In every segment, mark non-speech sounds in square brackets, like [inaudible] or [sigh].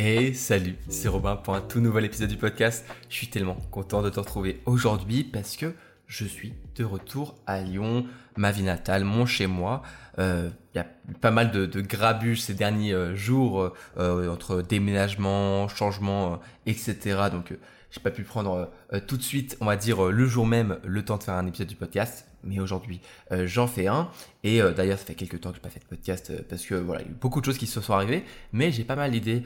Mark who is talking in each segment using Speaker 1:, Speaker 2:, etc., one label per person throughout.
Speaker 1: Et salut, c'est Robin pour un tout nouvel épisode du podcast. Je suis tellement content de te retrouver aujourd'hui parce que je suis de retour à Lyon, ma vie natale, mon chez moi. Il euh, y a pas mal de, de ces derniers euh, jours euh, entre déménagement, changement, etc. Donc j'ai pas pu prendre tout de suite, on va dire le jour même, le temps de faire un épisode du podcast mais aujourd'hui j'en fais un. Et d'ailleurs, ça fait quelques temps que je n'ai pas fait de podcast parce que voilà, il y a eu beaucoup de choses qui se sont arrivées, mais j'ai pas mal d'idées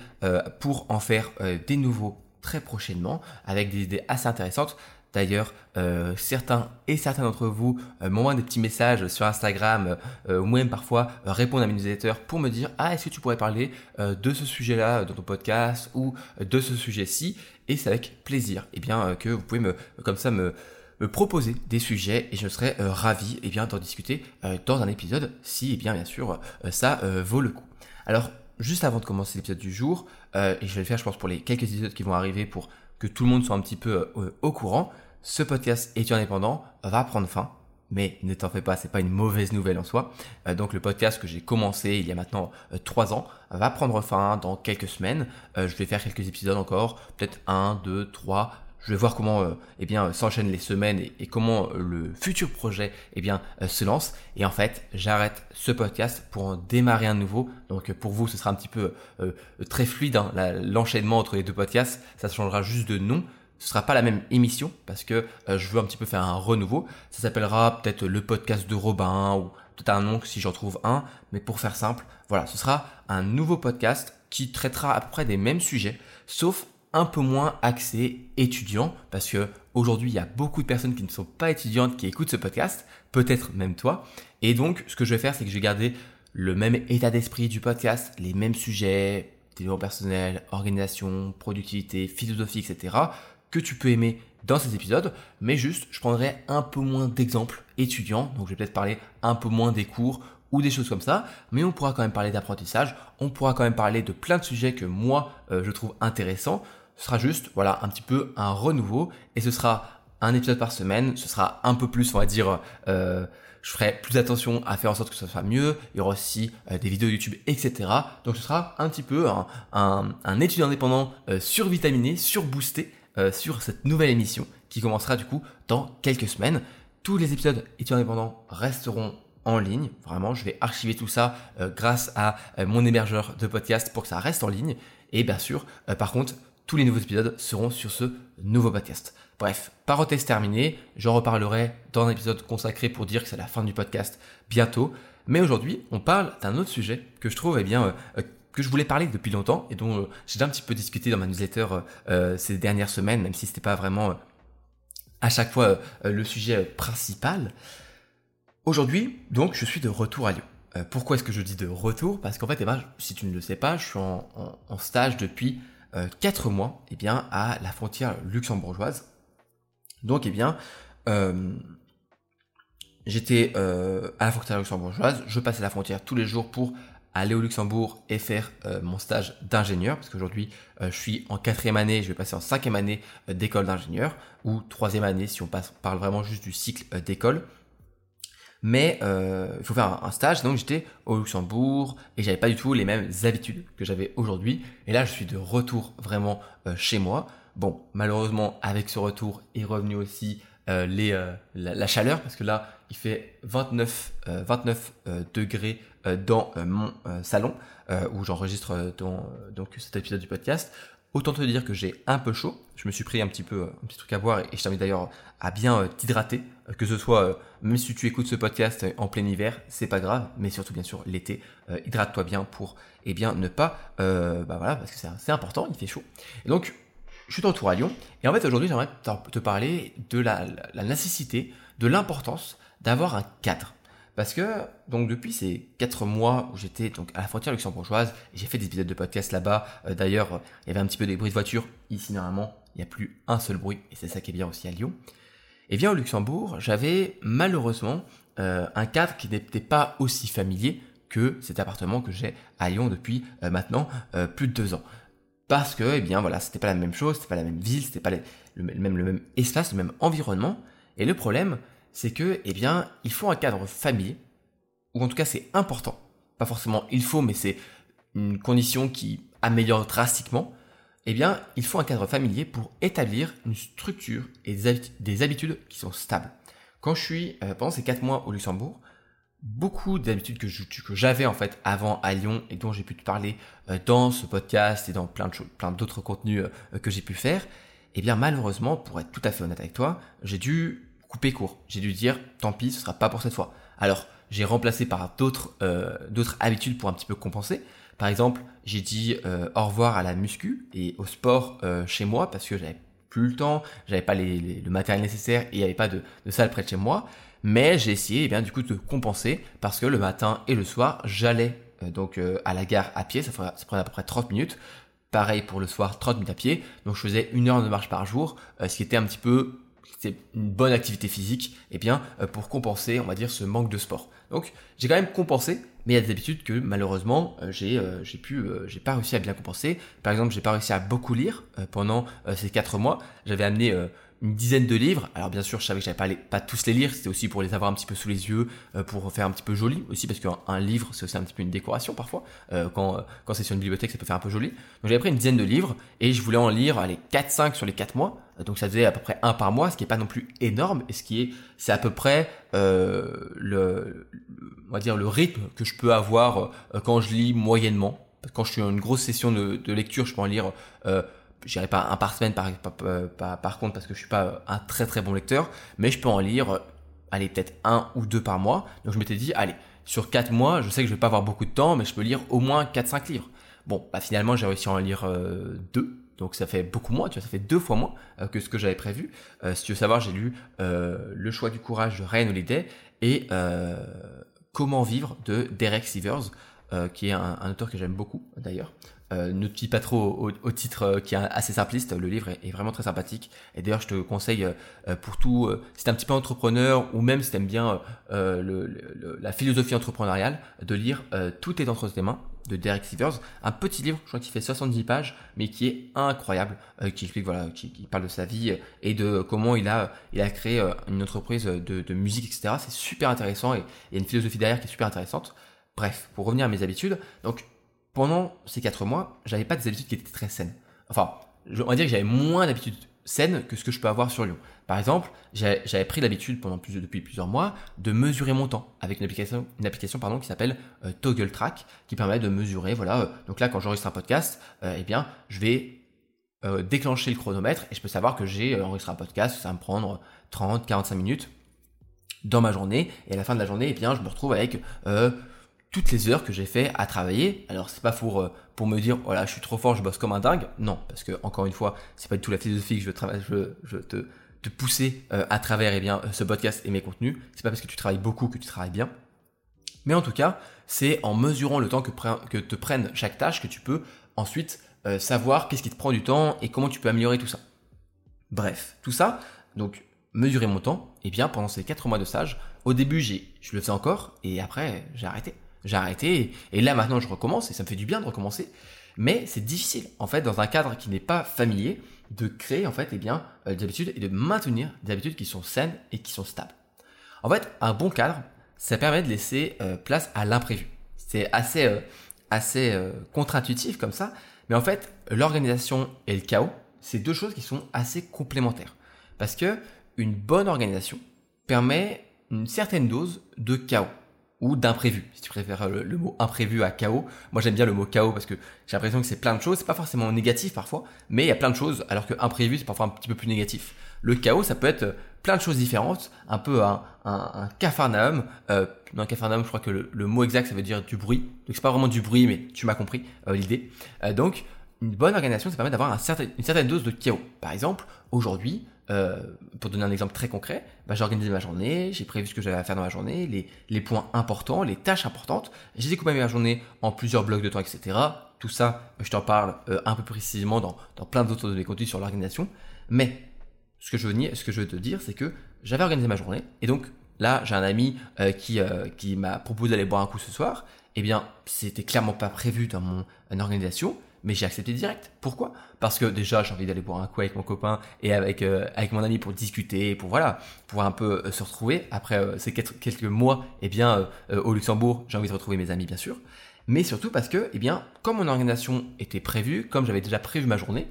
Speaker 1: pour en faire des nouveaux très prochainement avec des idées assez intéressantes. D'ailleurs, euh, certains et certains d'entre vous euh, m'envoient des petits messages sur Instagram euh, ou même parfois répondent à mes newsletters pour me dire ah est-ce que tu pourrais parler de ce sujet-là dans ton podcast ou de ce sujet-ci? Et c'est avec plaisir eh bien que vous pouvez me comme ça me me proposer des sujets et je serais ravi eh bien d'en discuter dans un épisode si eh bien bien sûr ça vaut le coup. Alors juste avant de commencer l'épisode du jour et je vais le faire je pense pour les quelques épisodes qui vont arriver pour que tout le monde soit un petit peu au courant ce podcast étudiant indépendant va prendre fin. Mais ne t'en fais pas, c'est pas une mauvaise nouvelle en soi. Euh, donc le podcast que j'ai commencé il y a maintenant euh, trois ans va prendre fin dans quelques semaines. Euh, je vais faire quelques épisodes encore, peut-être un, deux, trois. Je vais voir comment eh bien s'enchaînent les semaines et, comment le futur projet eh bien se lance. Et en fait, j'arrête ce podcast pour en démarrer un nouveau. Donc pour vous, ce sera un petit peu très fluide hein, l'enchaînement entre les deux podcasts. Ça changera juste de nom ce sera pas la même émission parce que euh, je veux un petit peu faire un renouveau. Ça s'appellera peut-être le podcast de Robin ou peut-être un nom si j'en trouve un. Mais pour faire simple, voilà, ce sera un nouveau podcast qui traitera à peu près des mêmes sujets, sauf un peu moins axé étudiant parce que aujourd'hui il y a beaucoup de personnes qui ne sont pas étudiantes qui écoutent ce podcast, peut-être même toi. Et donc ce que je vais faire c'est que je vais garder le même état d'esprit du podcast, les mêmes sujets, développement personnel, organisation, productivité, philosophie, etc que tu peux aimer dans ces épisodes, mais juste je prendrai un peu moins d'exemples étudiants, donc je vais peut-être parler un peu moins des cours ou des choses comme ça, mais on pourra quand même parler d'apprentissage, on pourra quand même parler de plein de sujets que moi euh, je trouve intéressants. Ce sera juste voilà un petit peu un renouveau et ce sera un épisode par semaine, ce sera un peu plus on va dire euh, je ferai plus attention à faire en sorte que ce soit mieux. Il y aura aussi euh, des vidéos YouTube, etc. Donc ce sera un petit peu un, un, étudiant indépendant survitaminé, surboosté euh, sur cette nouvelle émission qui commencera du coup dans quelques semaines. Tous les épisodes étudiants indépendants resteront en ligne. Vraiment, je vais archiver tout ça euh, grâce à euh, mon hébergeur de podcast pour que ça reste en ligne. Et bien sûr, par contre, tous les nouveaux épisodes seront sur ce nouveau podcast. Bref, parenthèse terminée, j'en reparlerai dans un épisode consacré pour dire que c'est la fin du podcast bientôt. Mais aujourd'hui, on parle d'un autre sujet que je trouve eh bien, que je voulais parler depuis longtemps et dont euh, j'ai déjà un petit peu discuté dans ma newsletter euh, euh, ces dernières semaines, même si c'était pas vraiment à chaque fois le sujet principal. Aujourd'hui, donc, je suis de retour à Lyon. pourquoi est-ce que je dis de retour? Parce qu'en fait, eh ben, si tu ne le sais pas, je suis en, stage depuis 4 mois eh bien, à la frontière luxembourgeoise. Donc, eh bien, j'étais à la frontière luxembourgeoise, je passais la frontière tous les jours pour aller au Luxembourg et faire euh, mon stage d'ingénieur, parce qu'aujourd'hui euh, je suis en quatrième année, je vais passer en cinquième année euh, d'école d'ingénieur, ou troisième année si on parle vraiment juste du cycle d'école. Mais il faut faire un, stage, donc j'étais au Luxembourg et j'avais pas du tout les mêmes habitudes que j'avais aujourd'hui. Et là je suis de retour vraiment chez moi. Bon, malheureusement avec ce retour est revenu aussi les, la, la, chaleur, parce que là il fait 29, 29 degrés dans euh, mon euh, salon où j'enregistre donc cet épisode du podcast. Autant te dire que j'ai un peu chaud. Je me suis pris un petit peu un petit truc à boire et je t'invite d'ailleurs à bien t'hydrater, que ce soit même si tu écoutes ce podcast en plein hiver, c'est pas grave, mais surtout bien sûr l'été, hydrate-toi bien pour eh bien ne pas bah voilà parce que c'est important, il fait chaud. Donc je suis de retour à Lyon et en fait aujourd'hui j'aimerais te parler de la nécessité, de l'importance d'avoir un cadre. Parce que, donc, depuis ces quatre mois où j'étais donc à la frontière luxembourgeoise, j'ai fait des épisodes de podcast là-bas, euh, d'ailleurs, il y avait un petit peu des bruits de voiture. Ici, normalement, il n'y a plus un seul bruit, et c'est ça qui est bien aussi à Lyon. Et bien au Luxembourg, j'avais malheureusement euh, un cadre qui n'était pas aussi familier que cet appartement que j'ai à Lyon depuis euh, maintenant plus de deux ans. Parce que, eh bien, voilà, c'était pas la même chose, c'était pas la même ville, c'était pas le, même, le même espace, le même environnement. Et le problème, c'est que, eh bien, il faut un cadre familier, ou en tout cas c'est important. Pas forcément il faut, mais c'est une condition qui améliore drastiquement, eh bien, il faut un cadre familier pour établir une structure et des habitudes qui sont stables. Quand je suis, euh, pendant ces quatre mois au Luxembourg, beaucoup d'habitudes que, j'avais en fait avant à Lyon et dont j'ai pu te parler euh, dans ce podcast et dans plein plein d'autres contenus euh, que j'ai pu faire, eh bien malheureusement, pour être tout à fait honnête avec toi, j'ai dû couper court. J'ai dû dire, tant pis, ce sera pas pour cette fois. Alors, j'ai remplacé par d'autres d'autres habitudes pour un petit peu compenser. Par exemple, j'ai dit euh, au revoir à la muscu et au sport euh, chez moi parce que j'avais plus le temps, j'avais pas le matériel nécessaire et il n'y avait pas de, salle près de chez moi. Mais j'ai essayé eh bien du coup de compenser parce que le matin et le soir j'allais euh, donc à la gare à pied, ça, ça prenait à peu près 30 minutes. Pareil pour le soir, 30 minutes à pied. Donc je faisais une heure de marche par jour, ce qui était un petit peu c'est une bonne activité physique, eh bien euh, pour compenser, on va dire, ce manque de sport. Donc j'ai quand même compensé, mais il y a des habitudes que malheureusement euh, j'ai euh, j'ai pu j'ai pas réussi à bien compenser. Par exemple, j'ai pas réussi à beaucoup lire pendant ces quatre mois. J'avais amené une dizaine de livres. Alors bien sûr, je savais que j'avais pas, pas tous les lire, c'était aussi pour les avoir un petit peu sous les yeux, pour faire un petit peu joli aussi, parce qu'un livre, c'est aussi un petit peu une décoration parfois. Quand quand c'est sur une bibliothèque, ça peut faire un peu joli. Donc j'avais pris une dizaine de livres et je voulais en lire allez 4-5 sur les 4 mois. Donc ça faisait à peu près un par mois, ce qui est pas non plus énorme, et ce qui est, c'est à peu près le, on va dire le rythme que je peux avoir quand je lis moyennement. Quand je suis en une grosse session de, lecture, je peux en lire j'irai pas un par semaine par, par, par, contre parce que je suis pas un très très bon lecteur, mais je peux en lire, allez, peut-être un ou deux par mois. Donc je m'étais dit, allez, sur quatre mois, je sais que je vais pas avoir beaucoup de temps, mais je peux lire au moins 4-5 livres. Bon, bah finalement j'ai réussi à en lire euh, deux, donc ça fait beaucoup moins, tu vois, ça fait deux fois moins euh, que ce que j'avais prévu. Euh, si tu veux savoir, j'ai lu Le choix du courage de Ryan Holiday et Comment vivre de Derek Sivers, qui est un, auteur que j'aime beaucoup d'ailleurs. Euh, ne te pas trop au, titre euh, qui est assez simpliste, le livre est, vraiment très sympathique. Et d'ailleurs, je te conseille euh, pour tout, si t'es un petit peu entrepreneur ou même si t'aimes bien la philosophie entrepreneuriale, de lire Tout est entre tes mains de Derek Sivers, un petit livre, je crois qu'il fait 70 pages, mais qui est incroyable, qui explique voilà, qui, parle de sa vie et de comment il a il a créé une entreprise de, musique, etc. C'est super intéressant et il y a une philosophie derrière qui est super intéressante. Bref, pour revenir à mes habitudes, donc pendant ces quatre mois, j'avais pas des habitudes qui étaient très saines. Enfin, on va dire que j'avais moins d'habitudes saines que ce que je peux avoir sur Lyon. Par exemple, j'avais pris l'habitude depuis plusieurs mois de mesurer mon temps avec une application, une application qui s'appelle euh, Toggle Track, qui permet de mesurer. Voilà, euh, donc là, quand j'enregistre un podcast, euh, eh bien, je vais déclencher le chronomètre et je peux savoir que j'ai enregistré un podcast. Ça va me prendre 30, 45 minutes dans ma journée et à la fin de la journée, eh bien, je me retrouve avec toutes les heures que j'ai fait à travailler. Alors c'est pas pour euh, pour me dire voilà je suis trop fort, je bosse comme un dingue. Non, parce que encore une fois, c'est pas du tout la philosophie que je travaille, je, te te pousser euh, à travers eh bien ce podcast et mes contenus. C'est pas parce que tu travailles beaucoup que tu travailles bien. Mais en tout cas, c'est en mesurant le temps que, te prenne chaque tâche que tu peux ensuite euh, savoir qu'est-ce qui te prend du temps et comment tu peux améliorer tout ça. Bref, tout ça, donc mesurer mon temps, et eh bien pendant ces 4 mois de stage, au début j'ai, je le fais encore et après j'ai arrêté j'ai arrêté et là maintenant je recommence et ça me fait du bien de recommencer. Mais c'est difficile en fait dans un cadre qui n'est pas familier de créer en fait eh bien euh, des habitudes et de maintenir des habitudes qui sont saines et qui sont stables. En fait, un bon cadre, ça permet de laisser euh, place à l'imprévu. C'est assez euh, assez contre-intuitif comme ça, mais en fait, l'organisation et le chaos, c'est deux choses qui sont assez complémentaires. Parce que une bonne organisation permet une certaine dose de chaos ou d'imprévu. Si tu préfères le, mot imprévu à chaos, moi j'aime bien le mot chaos parce que j'ai l'impression que c'est plein de choses, c'est pas forcément négatif parfois, mais il y a plein de choses alors que imprévu c'est parfois un petit peu plus négatif. Le chaos ça peut être plein de choses différentes, un peu un, un, un cafarnaum. Euh, cafarnaum je crois que le, mot exact ça veut dire du bruit, donc c'est pas vraiment du bruit mais tu m'as compris euh, l'idée. Euh, donc une bonne organisation ça permet d'avoir un certain, une certaine dose de chaos. Par exemple aujourd'hui euh, pour donner un exemple très concret, bah, j'ai organisé ma journée, j'ai prévu ce que j'avais à faire dans ma journée, les, points importants, les tâches importantes. J'ai découpé ma journée en plusieurs blocs de temps, etc. Tout ça, je t'en parle euh, un peu précisément dans, dans plein d'autres de mes contenus sur l'organisation. Mais ce que je veux, ce que je veux te dire, c'est que j'avais organisé ma journée, et donc là, j'ai un ami euh, qui, qui m'a proposé d'aller boire un coup ce soir. Eh bien, c'était clairement pas prévu dans mon organisation mais j'ai accepté direct. Pourquoi? Parce que déjà j'ai envie d'aller boire un coup avec mon copain et avec euh, avec mon ami pour discuter, pour voilà, pour un peu euh, se retrouver. Après euh, ces quelques, mois, eh bien au Luxembourg, j'ai envie de retrouver mes amis bien sûr. mais surtout parce que, eh bien, comme mon organisation était prévue, comme j'avais déjà prévu ma journée,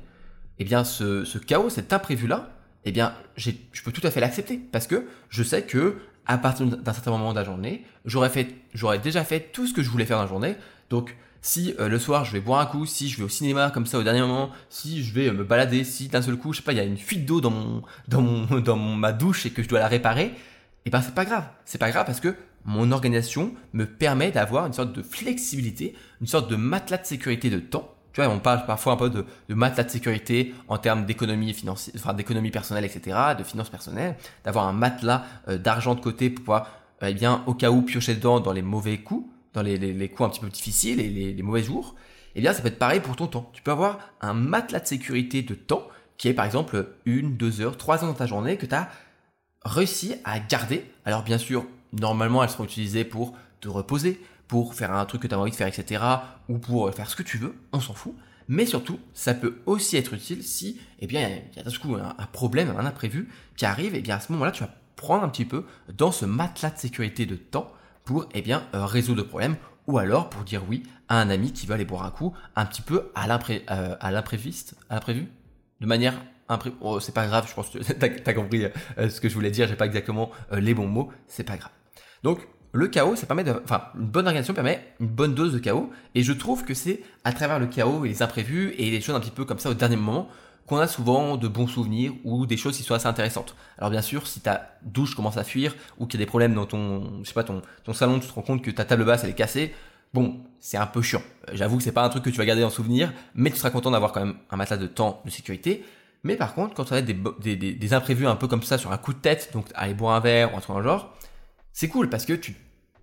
Speaker 1: eh bien, ce, ce chaos, cet imprévu-là, eh bien, je peux tout à fait l'accepter parce que je sais que à partir d'un certain moment de la journée, j'aurais j'aurais déjà fait tout ce que je voulais faire dans la journée. Donc, si euh, le soir je vais boire un coup, si je vais au cinéma comme ça au dernier moment, si je vais euh, me balader, si d'un seul coup, je sais pas, il y a une fuite d'eau dans mon, dans mon, [laughs] dans ma douche et que je dois la réparer, eh ben c'est pas grave. C'est pas grave parce que mon organisation me permet d'avoir une sorte de flexibilité, une sorte de matelas de sécurité de temps. Tu vois, on parle parfois un peu de, de matelas de sécurité en termes d'économie financière, enfin d'économie personnelle, etc., de finances personnelles, d'avoir un matelas euh, d'argent de côté pour pouvoir, eh bien, au cas où piocher dedans dans les mauvais coups, dans les, les, coups un petit peu difficiles et les, les mauvais jours. Eh bien, ça peut être pareil pour ton temps. Tu peux avoir un matelas de sécurité de temps qui est par exemple une, deux heures, trois heures dans ta journée que tu as réussi à garder. Alors bien sûr, normalement, elles seront utilisées pour te reposer, pour faire un truc que tu as envie de faire, etc. ou pour faire ce que tu veux, on s'en fout. Mais surtout, ça peut aussi être utile si, eh bien, il y a d'un coup un, problème, un imprévu qui arrive, et eh bien à ce moment-là, tu vas prendre un petit peu dans ce matelas de sécurité de temps pour, eh bien, euh, résoudre le problème ou alors pour dire oui à un ami qui va aller boire un coup un petit peu à euh, l'impréviste, à l'imprévu, de manière Oh, c'est pas grave, je pense que [laughs] t'as as compris euh, ce que je voulais dire, j'ai pas exactement les bons mots, c'est pas grave. Donc, le chaos, ça permet de, enfin, une bonne organisation permet une bonne dose de chaos, et je trouve que c'est à travers le chaos et les imprévus et les choses un petit peu comme ça au dernier moment qu'on a souvent de bons souvenirs ou des choses qui sont assez intéressantes. Alors bien sûr, si ta douche commence à fuir ou qu'il y a des problèmes dans ton, je sais pas, ton, ton salon, tu te rends compte que ta table basse elle est cassée, bon, c'est un peu chiant. J'avoue que c'est pas un truc que tu vas garder en souvenir, mais tu seras content d'avoir quand même un matelas de temps de sécurité. Mais par contre, quand on a des, des, des, imprévus un peu comme ça sur un coup de tête, donc aller boire un verre ou un truc dans le genre, c'est cool parce que tu,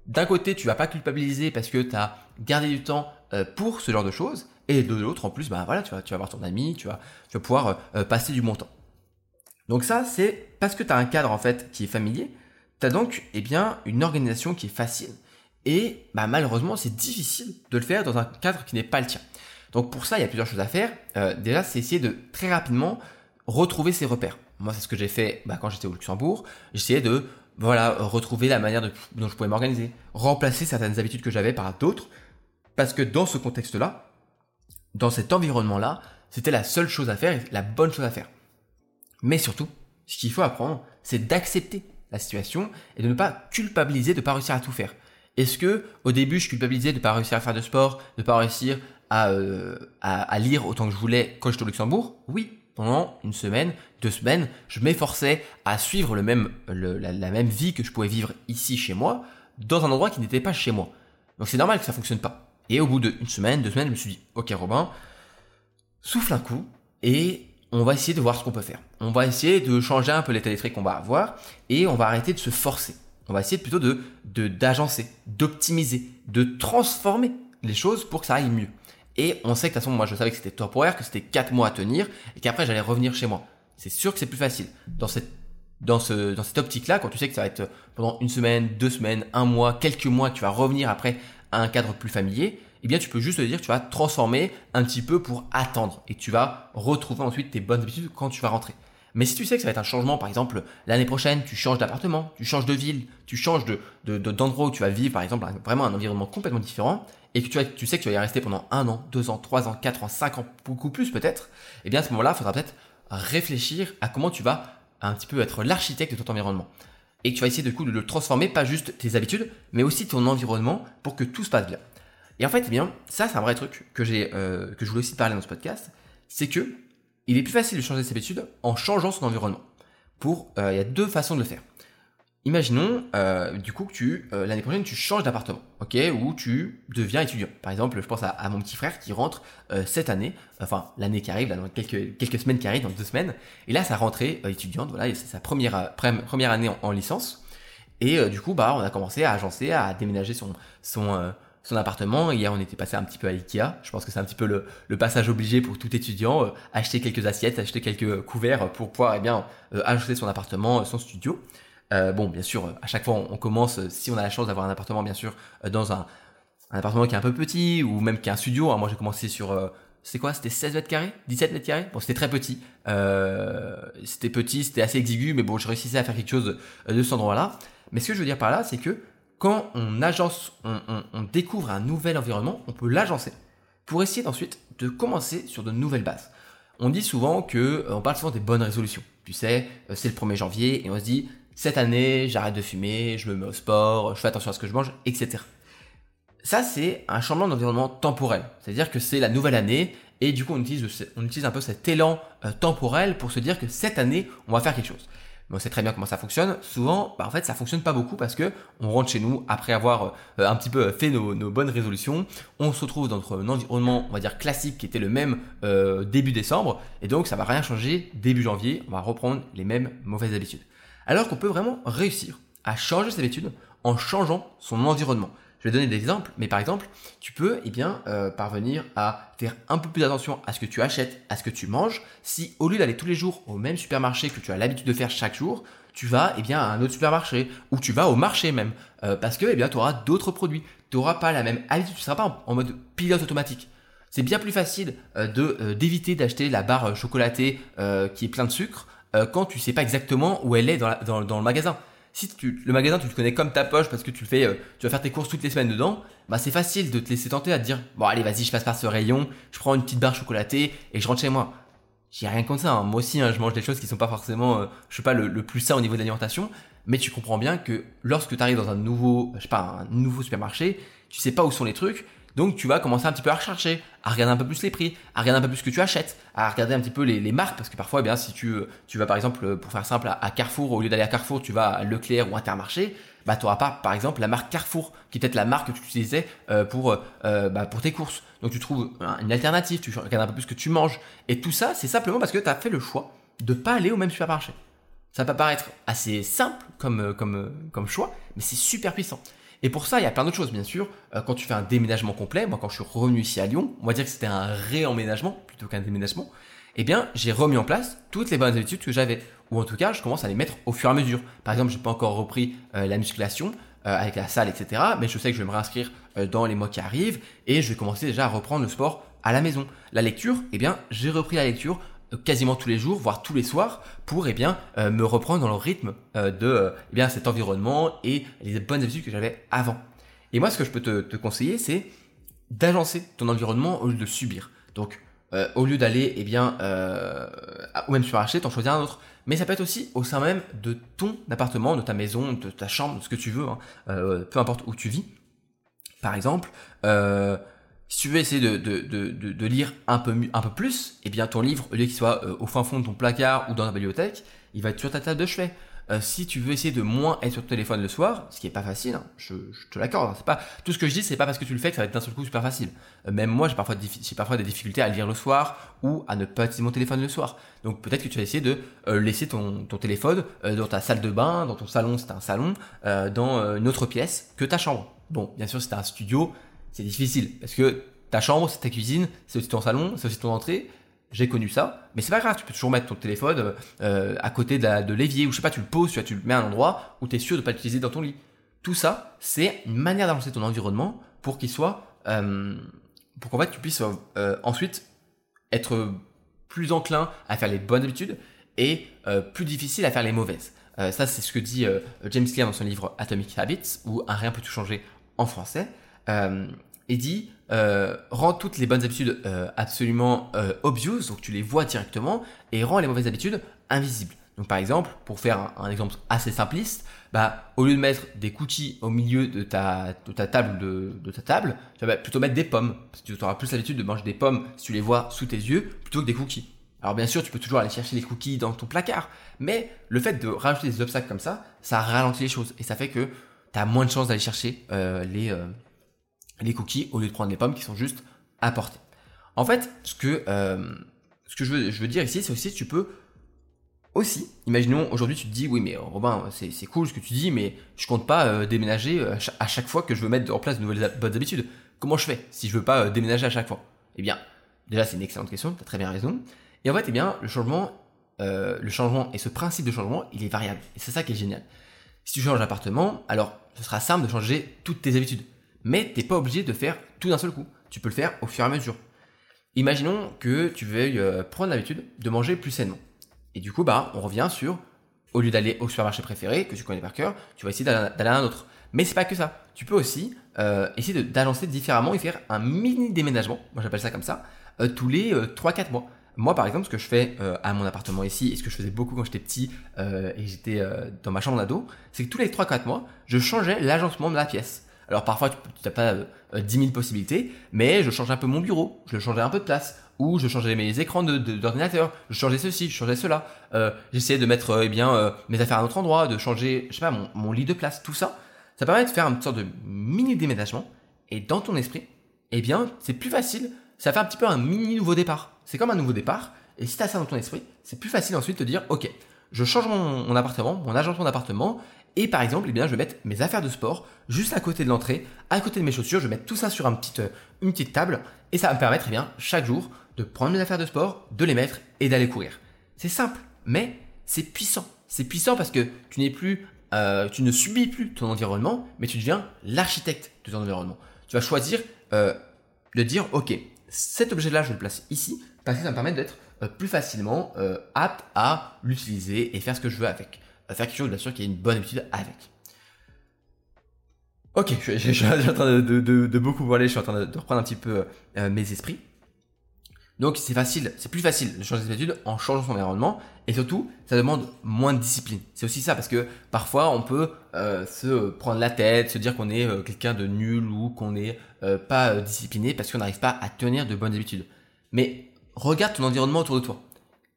Speaker 1: d'un côté, tu vas pas culpabiliser parce que tu as gardé du temps euh, pour ce genre de choses, et de l'autre, en plus, bah voilà, tu vas, voir ton ami, tu vas, pouvoir euh, passer du bon temps. Donc ça, c'est parce que tu as un cadre en fait qui est familier, tu as donc eh bien une organisation qui est facile. Et bah, malheureusement, c'est difficile de le faire dans un cadre qui n'est pas le tien. Donc pour ça, il y a plusieurs choses à faire. Euh, déjà, c'est essayer de très rapidement retrouver ses repères. Moi, c'est ce que j'ai fait bah, quand j'étais au Luxembourg. J'essayais de voilà retrouver la manière dont je pouvais m'organiser, remplacer certaines habitudes que j'avais par d'autres, parce que dans ce contexte-là, dans cet environnement-là, c'était la seule chose à faire et la bonne chose à faire. Mais surtout, ce qu'il faut apprendre, c'est d'accepter la situation et de ne pas culpabiliser de ne pas réussir à tout faire. Est-ce que au début je culpabilisais de ne pas réussir à faire de sport, de ne pas réussir euh, à, lire autant que je voulais quand j'étais au Luxembourg? Oui, pendant une semaine, deux semaines, je m'efforçais à suivre même, la, même vie que je pouvais vivre ici chez moi, dans un endroit qui n'était pas chez moi. Donc c'est normal que ça fonctionne pas. Et au bout d'une semaine, deux semaines, je me suis dit, ok Robin, souffle un coup et on va essayer de voir ce qu'on peut faire. On va essayer de changer un peu l'état d'esprit qu'on va avoir et on va arrêter de se forcer. On va essayer plutôt de d'agencer, d'optimiser, de transformer les choses pour que ça aille mieux. Et on sait que de toute façon, moi je savais que c'était temporaire, que c'était 4 mois à tenir, et qu'après j'allais revenir chez moi. C'est sûr que c'est plus facile. Dans cette, dans ce, dans cette optique-là, quand tu sais que ça va être pendant une semaine, deux semaines, un mois, quelques mois, tu vas revenir après un cadre plus familier, eh bien tu peux juste te dire que tu vas transformer un petit peu pour attendre. Et tu vas retrouver ensuite tes bonnes habitudes quand tu vas rentrer. Mais si tu sais que ça va être un changement, par exemple, l'année prochaine, tu changes d'appartement, tu changes de ville, tu changes de, d'endroit où tu vas vivre, par exemple, vraiment un environnement complètement différent, et que tu, tu sais que tu vas y rester pendant un an, deux ans, trois ans, quatre ans, cinq ans, beaucoup plus peut-être, eh bien à ce moment-là, il faudra peut-être réfléchir à comment tu vas un petit peu être l'architecte de ton environnement. Et tu vas essayer de coup de le transformer, pas juste tes habitudes, mais aussi ton environnement pour que tout se passe bien. Et en fait, eh bien, ça c'est un vrai truc que euh, je voulais aussi parler dans ce podcast, c'est que il est plus facile de changer ses habitudes en changeant son environnement. Pour, euh, il y a deux façons de le faire. Imaginons euh, du coup que tu euh, l'année prochaine tu changes d'appartement, ok, ou tu deviens étudiant. Par exemple, je pense à, mon petit frère qui rentre euh, cette année, enfin l'année qui arrive, là, dans quelques quelques semaines qui arrivent, dans deux semaines, et là sa rentrée étudiante, voilà, c'est sa première première année en, licence, et du coup bah on a commencé à agencer, à déménager son son son appartement. Hier, on était passé un petit peu à Ikea. Je pense que c'est un petit peu le, le, passage obligé pour tout étudiant. acheter quelques assiettes, acheter quelques couverts pour pouvoir eh bien ajuster son appartement, son studio. Euh, bon, bien sûr, à chaque fois, on, commence, euh, si on a la chance d'avoir un appartement, bien sûr, euh, dans un, appartement qui est un peu petit, ou même qui est un studio. moi, j'ai commencé sur, c'était quoi? C'était 16 mètres carrés? 17 mètres carrés? Bon, c'était très petit. C'était petit, c'était assez exigu, mais bon, je réussissais à faire quelque chose de cet endroit-là. Mais ce que je veux dire par là, c'est que quand on agence, on, découvre un nouvel environnement, on peut l'agencer pour essayer ensuite de commencer sur de nouvelles bases. On dit souvent que, on parle souvent des bonnes résolutions. Tu sais, c'est le 1er janvier et on se dit, cette année, j'arrête de fumer, je me mets au sport, je fais attention à ce que je mange, etc. Ça, c'est un changement d'environnement temporel. C'est-à-dire que c'est la nouvelle année et du coup, on utilise, on utilise un peu cet élan euh, temporel pour se dire que cette année, on va faire quelque chose on sait très bien comment ça fonctionne. Souvent, bah, en fait, ça fonctionne pas beaucoup parce que on rentre chez nous après avoir euh, un petit peu fait nos, bonnes résolutions. On se retrouve dans un environnement, on va dire classique, qui était le même euh, début décembre, et donc ça va rien changer début janvier. On va reprendre les mêmes mauvaises habitudes. Alors qu'on peut vraiment réussir à changer ses habitudes en changeant son environnement. Je vais donner des exemples, mais par exemple, tu peux eh euh, parvenir à faire un peu plus attention à ce que tu achètes, à ce que tu manges. Si au lieu d'aller tous les jours au même supermarché que tu as l'habitude de faire chaque jour, tu vas eh à un autre supermarché ou tu vas au marché même, euh, parce que eh tu auras d'autres produits. Tu n'auras pas la même habitude, tu ne seras pas en, mode pilote automatique. C'est bien plus facile euh, d'éviter d'acheter la barre chocolatée qui est plein de sucre quand tu sais pas exactement où elle est dans, dans le magasin si tu, le magasin, tu le connais comme ta poche parce que tu le fais, euh, tu vas faire tes courses toutes les semaines dedans, bah c'est facile de te laisser tenter à te dire, bon allez vas-y, je passe par ce rayon, je prends une petite barre chocolatée et je rentre chez moi. J'ai rien contre ça. Hein. Moi aussi, hein, je mange des choses qui sont pas forcément, euh, je sais pas, le, plus sain au niveau de l'alimentation. Mais tu comprends bien que lorsque tu arrives dans un nouveau, je sais pas, un nouveau supermarché, tu sais pas où sont les trucs. Donc tu vas commencer un petit peu à rechercher, à regarder un peu plus les prix, à regarder un peu plus ce que tu achètes, à regarder un petit peu les, marques, parce que parfois, eh bien, si tu, tu vas par exemple, pour faire simple, à, Carrefour, au lieu d'aller à Carrefour, tu vas à Leclerc ou Intermarché, bah tu n'auras pas par exemple la marque Carrefour, qui est peut-être la marque que tu utilisais euh, pour, euh, bah, pour tes courses. Donc tu trouves une alternative, tu regardes un peu plus ce que tu manges. Et tout ça, c'est simplement parce que tu as fait le choix de pas aller au même supermarché. Ça peut paraître assez simple comme, comme, comme choix, mais c'est super puissant. Et pour ça, il y a plein d'autres choses, bien sûr. Euh, quand tu fais un déménagement complet, moi, quand je suis revenu ici à Lyon, on va dire que c'était un réemménagement plutôt qu'un déménagement. Eh bien, j'ai remis en place toutes les bonnes habitudes que j'avais. Ou en tout cas, je commence à les mettre au fur et à mesure. Par exemple, j'ai pas encore repris euh, la musculation euh, avec la salle, etc. Mais je sais que je vais me réinscrire dans les mois qui arrivent et je vais commencer déjà à reprendre le sport à la maison. La lecture, eh bien, j'ai repris la lecture quasiment tous les jours, voire tous les soirs, pour eh bien euh, me reprendre dans le rythme euh, de euh, eh bien cet environnement et les bonnes habitudes que j'avais avant. Et moi, ce que je peux te, conseiller, c'est d'agencer ton environnement au lieu de subir. Donc, au lieu d'aller eh bien au même supermarché, t'en choisir un autre. Mais ça peut être aussi au sein même de ton appartement, de ta maison, de ta chambre, de ce que tu veux, hein, peu importe où tu vis. Par exemple, si tu veux essayer de, de, de, lire un peu, un peu plus, eh bien ton livre, au lieu qu'il soit euh, au fin fond de ton placard ou dans ta bibliothèque, il va être sur ta table de chevet. Euh, si tu veux essayer de moins être sur ton téléphone le soir, ce qui est pas facile, hein, je, te l'accorde, hein, pas tout ce que je dis, c'est pas parce que tu le fais que ça va être d'un seul coup super facile. Euh, même moi, j'ai parfois j'ai parfois des difficultés à lire le soir ou à ne pas utiliser mon téléphone le soir. Donc peut-être que tu vas essayer de laisser ton, ton téléphone dans ta salle de bain, dans ton salon, c'est un salon, dans une autre pièce que ta chambre. Bon, bien sûr, c'est un studio, c'est difficile parce que ta chambre, c'est ta cuisine, c'est aussi ton salon, c'est aussi ton entrée. J'ai connu ça, mais c'est pas grave, tu peux toujours mettre ton téléphone euh, à côté de, l'évier, ou je sais pas, tu le poses, tu, le mets à un endroit où tu es sûr de pas l'utiliser dans ton lit. Tout ça, c'est une manière d'avancer ton environnement pour qu'il soit, euh, pour qu'en fait tu puisses euh, ensuite être plus enclin à faire les bonnes habitudes et plus difficile à faire les mauvaises. ça, c'est ce que dit James Clear dans son livre Atomic Habits, ou Un rien peut tout changer en français et dit euh, rends toutes les bonnes habitudes euh, absolument euh, obvious, donc tu les vois directement, et rends les mauvaises habitudes invisibles. Donc par exemple, pour faire un, exemple assez simpliste, bah, au lieu de mettre des cookies au milieu de ta, table de, de ta table, tu vas plutôt mettre des pommes. Parce que tu auras plus l'habitude de manger des pommes si tu les vois sous tes yeux plutôt que des cookies. Alors bien sûr, tu peux toujours aller chercher les cookies dans ton placard, mais le fait de rajouter des obstacles comme ça, ça ralentit les choses et ça fait que tu as moins de chances d'aller chercher euh, les, les cookies au lieu de prendre les pommes qui sont juste apportées. En fait, ce que, euh, ce que je, veux, dire ici, c'est aussi tu peux aussi, imaginons aujourd'hui tu te dis oui mais Robin c'est cool ce que tu dis mais je compte pas euh, déménager euh, à chaque fois que je veux mettre en place de nouvelles bonnes habitudes. Comment je fais si je veux pas déménager à chaque fois? Eh bien déjà c'est une excellente question, tu as très bien raison. Et en fait eh bien le changement, le changement et ce principe de changement il est variable et c'est ça qui est génial. Si tu changes d'appartement alors ce sera simple de changer toutes tes habitudes mais t'es pas obligé de faire tout d'un seul coup. Tu peux le faire au fur et à mesure. Imaginons que tu veuilles euh, prendre l'habitude de manger plus sainement. Et du coup, bah, on revient sur au lieu d'aller au supermarché préféré, que tu connais par cœur, tu vas essayer d'aller à un autre. Mais c'est pas que ça. Tu peux aussi euh, essayer d'agencer différemment et faire un mini déménagement, moi j'appelle ça comme ça, euh, tous les 3-4 mois. Moi, par exemple, ce que je fais à mon appartement ici, et ce que je faisais beaucoup quand j'étais petit et j'étais dans ma chambre d'ado, c'est que tous les 3-4 mois, je changeais l'agencement de la pièce. Alors parfois, tu n'as pas 10 000 possibilités, mais je changeais un peu mon bureau, je changeais un peu de place, ou je changeais mes écrans d'ordinateur, je changeais ceci, je changeais cela. Euh, J'essayais de mettre euh, eh euh, mes affaires à un autre endroit, de changer, je sais pas, mon, mon, lit de place, tout ça. Ça permet de faire une sorte de mini déménagement. Et dans ton esprit, eh bien, c'est plus facile. Ça fait un petit peu un mini nouveau départ. C'est comme un nouveau départ. Et si tu as ça dans ton esprit, c'est plus facile ensuite de dire, ok, je change mon, mon appartement, mon agencement d'appartement, et par exemple, eh bien, je vais mettre mes affaires de sport juste à côté de l'entrée, à côté de mes chaussures. Je vais mettre tout ça sur euh, une petite table et ça va me permettre eh bien, chaque jour de prendre mes affaires de sport, de les mettre et d'aller courir. C'est simple, mais c'est puissant. C'est puissant parce que tu n'es plus, euh, tu ne subis plus ton environnement, mais tu deviens l'architecte de ton environnement. Tu vas choisir euh, de dire, ok, cet objet-là, je le place ici parce que ça me permet d'être plus facilement apte à l'utiliser et faire ce que je veux avec faire quelque chose, bien sûr, qui a une bonne habitude avec. Ok, je, suis en train de, beaucoup parler, je suis en train de, reprendre un petit peu euh, mes esprits. Donc c'est facile, c'est plus facile de changer ses habitudes en changeant son environnement et surtout ça demande moins de discipline. C'est aussi ça parce que parfois on peut euh, se prendre la tête, se dire qu'on est euh, quelqu'un de nul ou qu'on n'est pas discipliné parce qu'on n'arrive pas à tenir de bonnes habitudes. Mais regarde ton environnement autour de toi.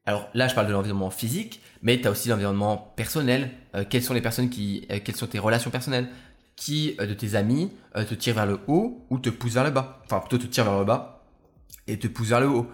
Speaker 1: Alors là je parle de l'environnement physique, mais tu as aussi l'environnement personnel. Euh, quelles sont les personnes qui, euh, quelles sont tes relations personnelles? Qui euh, de tes amis te tire vers le haut ou te pousse vers le bas? Enfin, plutôt te tire vers le bas et te pousse vers le haut.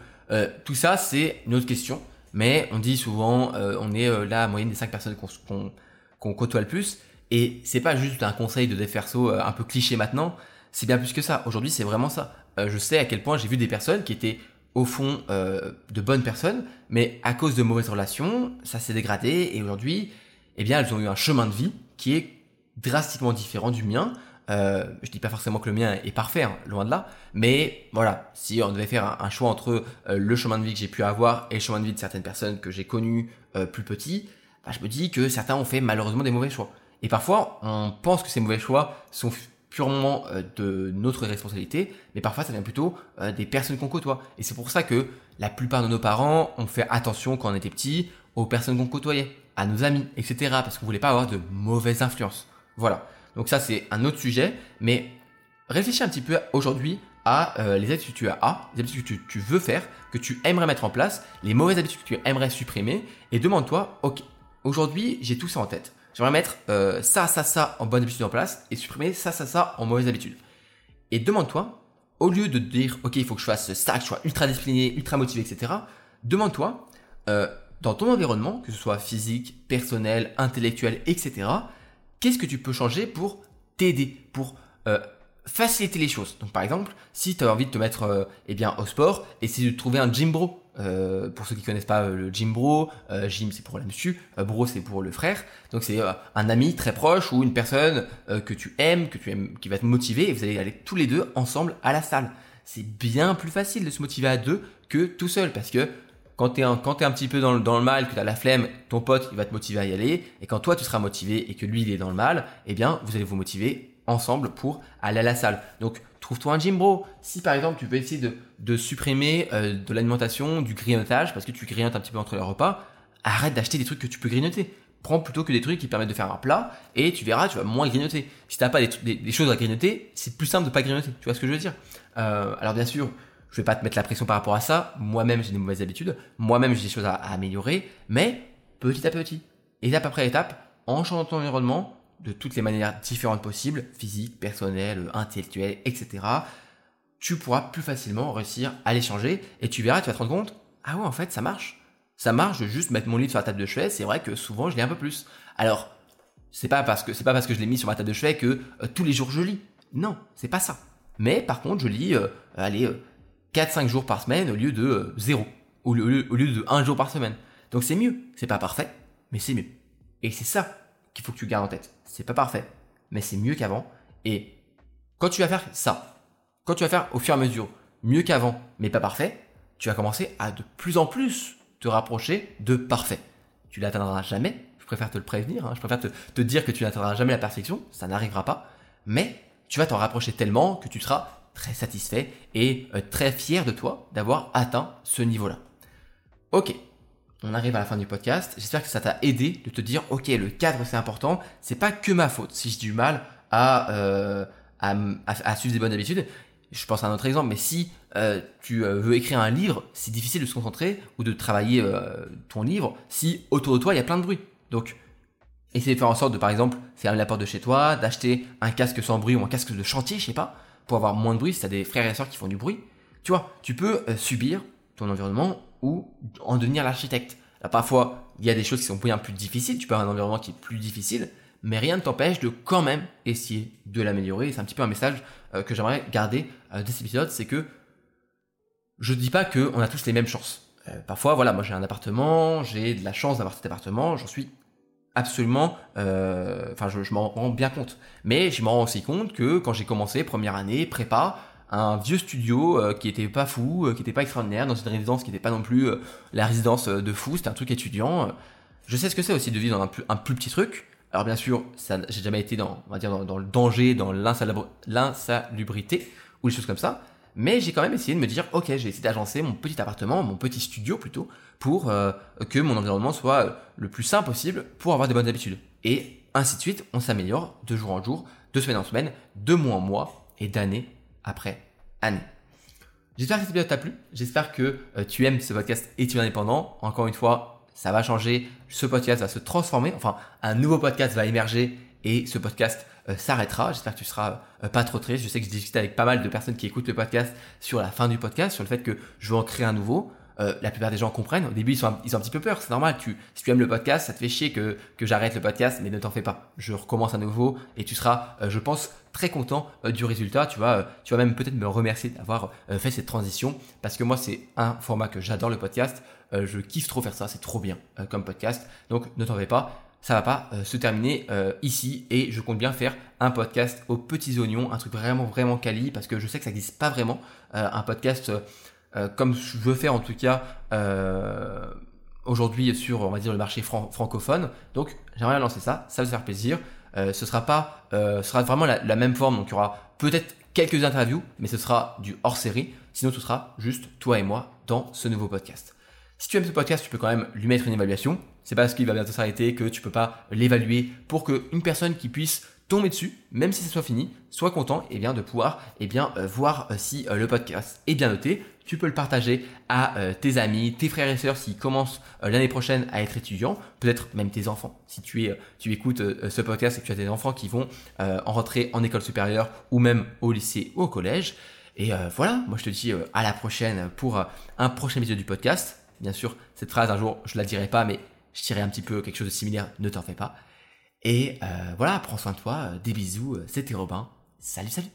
Speaker 1: tout ça, c'est une autre question. Mais on dit souvent, on est là à moyenne des 5 personnes qu'on côtoie le plus. Et c'est pas juste un conseil de déferso un peu cliché maintenant. C'est bien plus que ça. Aujourd'hui, c'est vraiment ça. je sais à quel point j'ai vu des personnes qui étaient au fond euh, de bonnes personnes, mais à cause de mauvaises relations, ça s'est dégradé et aujourd'hui, eh bien, elles ont eu un chemin de vie qui est drastiquement différent du mien. Euh, je dis pas forcément que le mien est parfait, hein, loin de là, mais voilà, si on devait faire un, choix entre euh, le chemin de vie que j'ai pu avoir et le chemin de vie de certaines personnes que j'ai connues euh, plus petits, bah, je me dis que certains ont fait malheureusement des mauvais choix. Et parfois, on pense que ces mauvais choix sont purement euh, de notre responsabilité, mais parfois ça vient plutôt euh, des personnes qu'on côtoie. Et c'est pour ça que la plupart de nos parents ont fait attention quand on était petit aux personnes qu'on côtoyait, à nos amis, etc. Parce qu'on voulait pas avoir de mauvaises influences. Voilà. Donc ça c'est un autre sujet, mais réfléchis un petit peu aujourd'hui à euh, les habitudes que tu as, les habitudes que tu, tu, veux faire, que tu aimerais mettre en place, les mauvaises habitudes que tu aimerais supprimer, et demande-toi, ok, aujourd'hui j'ai tout ça en tête. J'aimerais mettre euh, ça, ça, ça en bonne habitude en place et supprimer ça, ça, ça en mauvaise habitude. Et demande-toi, au lieu de dire, ok, il faut que je fasse ça, que je sois ultra discipliné, ultra motivé, etc., demande-toi, euh, dans ton environnement, que ce soit physique, personnel, intellectuel, etc., qu'est-ce que tu peux changer pour t'aider, pour euh, faciliter les choses? Donc par exemple, si tu as envie de te mettre eh bien, au sport, essaye de trouver un gym bro. Euh, pour ceux qui connaissent pas euh, le gym bro, euh, gym c'est pour la muscu, bro c'est pour le frère. Donc c'est un ami très proche ou une personne que tu aimes, que tu aimes, qui va te motiver et vous allez aller tous les deux ensemble à la salle. C'est bien plus facile de se motiver à deux que tout seul parce que quand tu es, un, quand es un petit peu dans le, dans le mal, que tu as la flemme, ton pote il va te motiver à y aller et quand toi tu seras motivé et que lui il est dans le mal, eh bien vous allez vous motiver ensemble pour aller à la salle. Donc trouve-toi un gym bro. Si par exemple tu peux essayer de, de supprimer euh, de l'alimentation, du grignotage, parce que tu grignotes un petit peu entre les repas, arrête d'acheter des trucs que tu peux grignoter. Prends plutôt que des trucs qui permettent de faire un plat et tu verras, tu vas moins grignoter. Si t'as pas des, des, choses à grignoter, c'est plus simple de pas grignoter. Tu vois ce que je veux dire? Euh, Alors bien sûr, je vais pas te mettre la pression par rapport à ça. Moi-même, j'ai des mauvaises habitudes. Moi-même, j'ai des choses à, à améliorer. Mais petit à petit, étape après étape, en changeant ton environnement, de toutes les manières différentes possibles, physique, personnelle, intellectuelle, etc., tu pourras plus facilement réussir à les changer et tu verras, tu vas te rendre compte, ah ouais, en fait, ça marche. Ça marche juste mettre mon livre sur la table de chevet, c'est vrai que souvent je lis un peu plus. Alors, c'est pas parce que c'est pas parce que je l'ai mis sur ma table de chevet que euh, tous les jours je lis. Non, c'est pas ça. Mais par contre, je lis euh, allez 4 5 jours par semaine au lieu de 0 au lieu, au lieu de 1 jour par semaine. Donc c'est mieux. C'est pas parfait, mais c'est mieux. Et c'est ça faut que tu gardes en tête. C'est pas parfait, mais c'est mieux qu'avant. Et quand tu vas faire ça, quand tu vas faire au fur et à mesure mieux qu'avant, mais pas parfait, tu vas commencer à de plus en plus te rapprocher de parfait. Tu l'atteindras jamais, je préfère te le prévenir, hein. je préfère te, te dire que tu n'atteindras jamais la perfection, ça n'arrivera pas, mais tu vas t'en rapprocher tellement que tu seras très satisfait et euh, très fier de toi d'avoir atteint ce niveau-là. Ok, on arrive à la fin du podcast. J'espère que ça t'a aidé de te dire, ok, le cadre c'est important. C'est pas que ma faute si j'ai du mal à, euh, à, suivre des bonnes habitudes. Je pense à un autre exemple, mais si euh, tu veux écrire un livre, c'est difficile de se concentrer ou de travailler ton livre si autour de toi il y a plein de bruit. Donc, essayer de faire en sorte de, par exemple, fermer la porte de chez toi, d'acheter un casque sans bruit ou un casque de chantier, je sais pas, pour avoir moins de bruit, si tu as des frères et sœurs qui font du bruit, tu vois, tu peux euh, subir ton environnement ou en devenir l'architecte. Parfois, il y a des choses qui sont bien plus difficiles, tu peux avoir un environnement qui est plus difficile, mais rien ne t'empêche de quand même essayer de l'améliorer. C'est un petit peu un message euh, que j'aimerais garder euh, de cet épisode, c'est que je dis pas qu'on a tous les mêmes chances. parfois, voilà, moi j'ai un appartement, j'ai de la chance d'avoir cet appartement, j'en suis absolument, euh, enfin je, m'en rends bien compte. Mais je m'en rends aussi compte que quand j'ai commencé, première année, prépa, un vieux studio euh, qui était pas fou, euh, qui était pas extraordinaire, dans une résidence qui n'était pas non plus la résidence de fou, c'était un truc étudiant. je sais ce que c'est aussi de vivre dans un plus, petit truc. Alors bien sûr, ça, j'ai jamais été dans, on va dire, dans, le danger, dans l'insalubrité ou des choses comme ça. Mais j'ai quand même essayé de me dire, ok, j'ai essayé d'agencer mon petit appartement, mon petit studio plutôt, pour euh, que mon environnement soit euh, le plus sain possible pour avoir des bonnes habitudes. Et ainsi de suite, on s'améliore de jour en jour, de semaine en semaine, de mois en mois et d'année après année. J'espère que cet épisode t'a plu. J'espère que euh, tu aimes ce podcast étudiant indépendant. Encore une fois, ça va changer. Ce podcast va se transformer. Enfin, un nouveau podcast va émerger et ce podcast euh, s'arrêtera. J'espère que tu seras euh, pas trop triste. Je sais que j'ai discuté avec pas mal de personnes qui écoutent le podcast sur la fin du podcast, sur le fait que je veux en créer un nouveau. Euh, la plupart des gens comprennent. Au début, ils, sont un, ont un petit peu peur. C'est normal. Si tu aimes le podcast, ça te fait chier que, j'arrête le podcast, mais ne t'en fais pas. Je recommence à nouveau et tu seras, je pense, très content du résultat. Tu vas, tu vas même peut-être me remercier d'avoir fait cette transition parce que moi, c'est un format que j'adore le podcast. je kiffe trop faire ça. C'est trop bien comme podcast. Donc, ne t'en fais pas ça va pas euh, se terminer euh, ici et je compte bien faire un podcast aux petits oignons, un truc vraiment vraiment quali parce que je sais que ça n'existe pas vraiment euh, un podcast comme je veux faire en tout cas aujourd'hui sur on va dire le marché francophone. Donc j'aimerais lancer ça, ça va se faire plaisir. ce sera pas, ce sera vraiment la, même forme donc il y aura peut-être quelques interviews, mais ce sera du hors série. Sinon ce sera juste toi et moi dans ce nouveau podcast. Si tu aimes ce podcast, tu peux quand même lui mettre une évaluation. C'est parce qu'il va bientôt s'arrêter que tu peux pas l'évaluer pour qu'une personne qui puisse tomber dessus, même si ça soit fini, soit content et eh bien de pouvoir eh bien euh, voir euh, si euh, le podcast est bien noté. Tu peux le partager à tes amis, tes frères et sœurs s'ils commencent l'année prochaine à être étudiants, peut-être même tes enfants. Si tu es tu écoutes ce podcast et que tu as des enfants qui vont en rentrer en école supérieure ou même au lycée ou au collège. Et voilà, moi je te dis à la prochaine pour un prochain épisode du podcast. Bien sûr, cette phrase, un jour, je la dirai pas, mais je dirai un petit peu quelque chose de similaire, ne t'en fais pas. Et euh, voilà, prends soin de toi, des bisous, c'était Robin. Salut, salut